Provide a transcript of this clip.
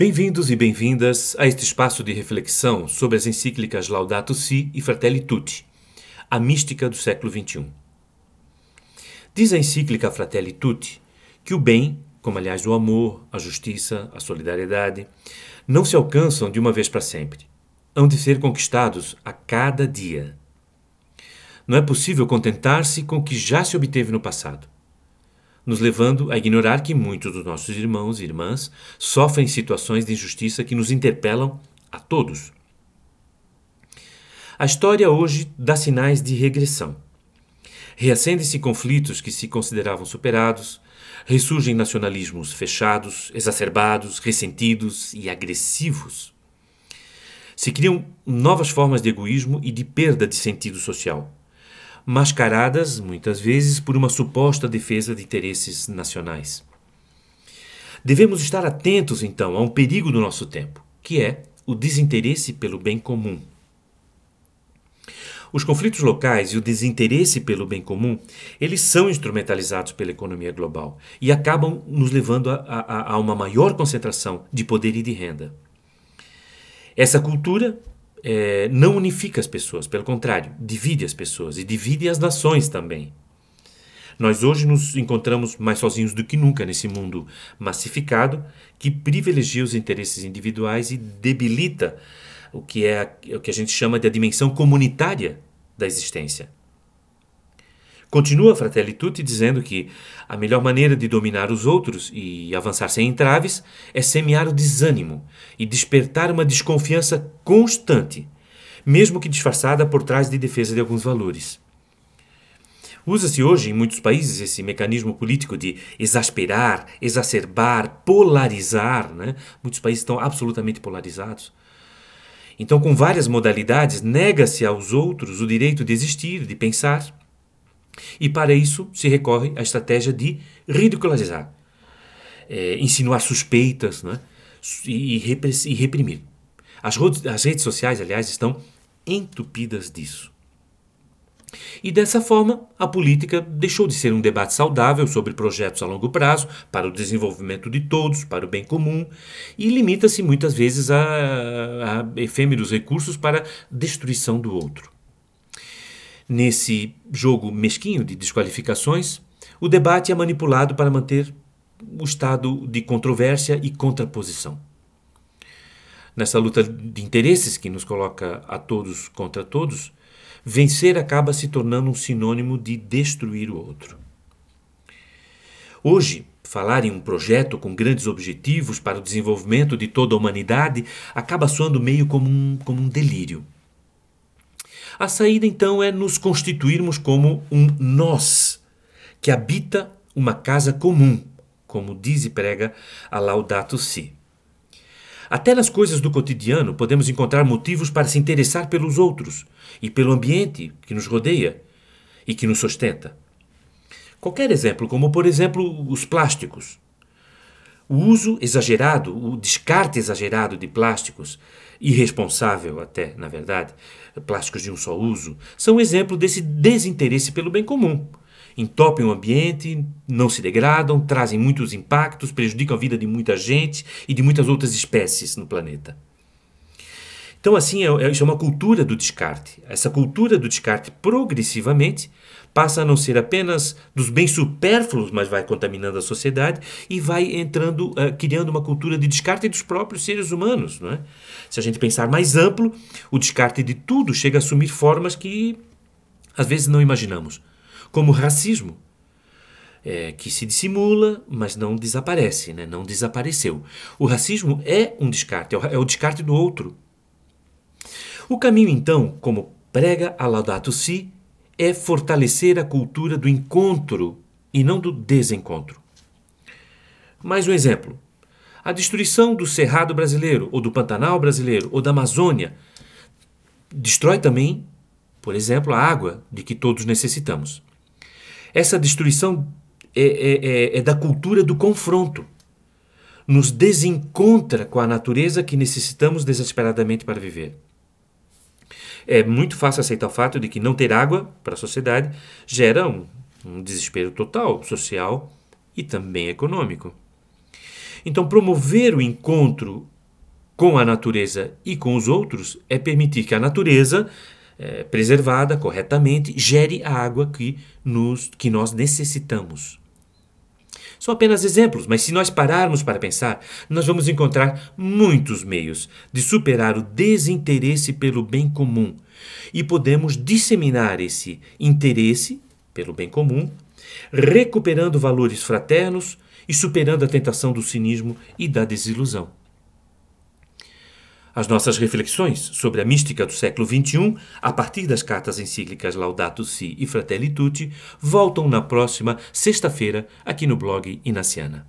Bem-vindos e bem-vindas a este espaço de reflexão sobre as encíclicas Laudato Si e Fratelli Tutti, a mística do século XXI. Diz a encíclica Fratelli Tutti que o bem, como aliás o amor, a justiça, a solidariedade, não se alcançam de uma vez para sempre. Hão de ser conquistados a cada dia. Não é possível contentar-se com o que já se obteve no passado nos levando a ignorar que muitos dos nossos irmãos e irmãs sofrem situações de injustiça que nos interpelam a todos. A história hoje dá sinais de regressão. Reacendem-se conflitos que se consideravam superados, ressurgem nacionalismos fechados, exacerbados, ressentidos e agressivos. Se criam novas formas de egoísmo e de perda de sentido social mascaradas, muitas vezes, por uma suposta defesa de interesses nacionais. Devemos estar atentos, então, a um perigo do nosso tempo, que é o desinteresse pelo bem comum. Os conflitos locais e o desinteresse pelo bem comum, eles são instrumentalizados pela economia global e acabam nos levando a, a, a uma maior concentração de poder e de renda. Essa cultura é, não unifica as pessoas, pelo contrário, divide as pessoas e divide as nações também. Nós hoje nos encontramos mais sozinhos do que nunca nesse mundo massificado que privilegia os interesses individuais e debilita o que é o que a gente chama de a dimensão comunitária da existência. Continua Fratelli Tutti dizendo que a melhor maneira de dominar os outros e avançar sem entraves é semear o desânimo e despertar uma desconfiança constante, mesmo que disfarçada por trás de defesa de alguns valores. Usa-se hoje em muitos países esse mecanismo político de exasperar, exacerbar, polarizar. Né? Muitos países estão absolutamente polarizados. Então, com várias modalidades, nega-se aos outros o direito de existir, de pensar e para isso se recorre à estratégia de ridicularizar, é, insinuar suspeitas né? e, e, reprimir. As, as redes sociais, aliás, estão entupidas disso. E dessa forma, a política deixou de ser um debate saudável sobre projetos a longo prazo, para o desenvolvimento de todos, para o bem comum, e limita-se muitas vezes a, a efêmeros recursos para destruição do outro. Nesse jogo mesquinho de desqualificações, o debate é manipulado para manter o estado de controvérsia e contraposição. Nessa luta de interesses que nos coloca a todos contra todos, vencer acaba se tornando um sinônimo de destruir o outro. Hoje, falar em um projeto com grandes objetivos para o desenvolvimento de toda a humanidade acaba soando meio como um, como um delírio. A saída então é nos constituirmos como um nós que habita uma casa comum, como diz e prega a Laudato Si. Até nas coisas do cotidiano podemos encontrar motivos para se interessar pelos outros e pelo ambiente que nos rodeia e que nos sustenta. Qualquer exemplo, como por exemplo os plásticos. O uso exagerado, o descarte exagerado de plásticos, irresponsável até, na verdade, plásticos de um só uso, são um exemplo desse desinteresse pelo bem comum. Entopem o ambiente, não se degradam, trazem muitos impactos, prejudicam a vida de muita gente e de muitas outras espécies no planeta. Então, assim, é, é, isso é uma cultura do descarte. Essa cultura do descarte, progressivamente, passa a não ser apenas dos bens supérfluos, mas vai contaminando a sociedade e vai entrando, uh, criando uma cultura de descarte dos próprios seres humanos. Não é? Se a gente pensar mais amplo, o descarte de tudo chega a assumir formas que às vezes não imaginamos, como o racismo. É, que se dissimula, mas não desaparece, né? não desapareceu. O racismo é um descarte, é o, é o descarte do outro. O caminho, então, como prega a Laudato Si, é fortalecer a cultura do encontro e não do desencontro. Mais um exemplo. A destruição do Cerrado brasileiro, ou do Pantanal brasileiro, ou da Amazônia, destrói também, por exemplo, a água de que todos necessitamos. Essa destruição é, é, é, é da cultura do confronto. Nos desencontra com a natureza que necessitamos desesperadamente para viver. É muito fácil aceitar o fato de que não ter água para a sociedade gera um, um desespero total social e também econômico. Então, promover o encontro com a natureza e com os outros é permitir que a natureza, é, preservada corretamente, gere a água que, nos, que nós necessitamos. São apenas exemplos, mas se nós pararmos para pensar, nós vamos encontrar muitos meios de superar o desinteresse pelo bem comum e podemos disseminar esse interesse pelo bem comum, recuperando valores fraternos e superando a tentação do cinismo e da desilusão. As nossas reflexões sobre a mística do século XXI, a partir das cartas encíclicas Laudato Si e Fratelli Tutti, voltam na próxima sexta-feira aqui no blog Inaciana.